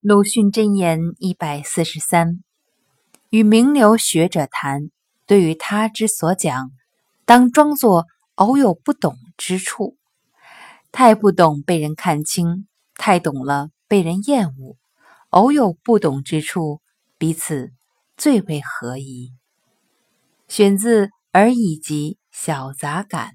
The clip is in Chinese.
鲁迅箴言一百四十三：与名流学者谈，对于他之所讲，当装作偶有不懂之处。太不懂被人看清，太懂了被人厌恶。偶有不懂之处，彼此最为合宜。选自《而已集·小杂感》。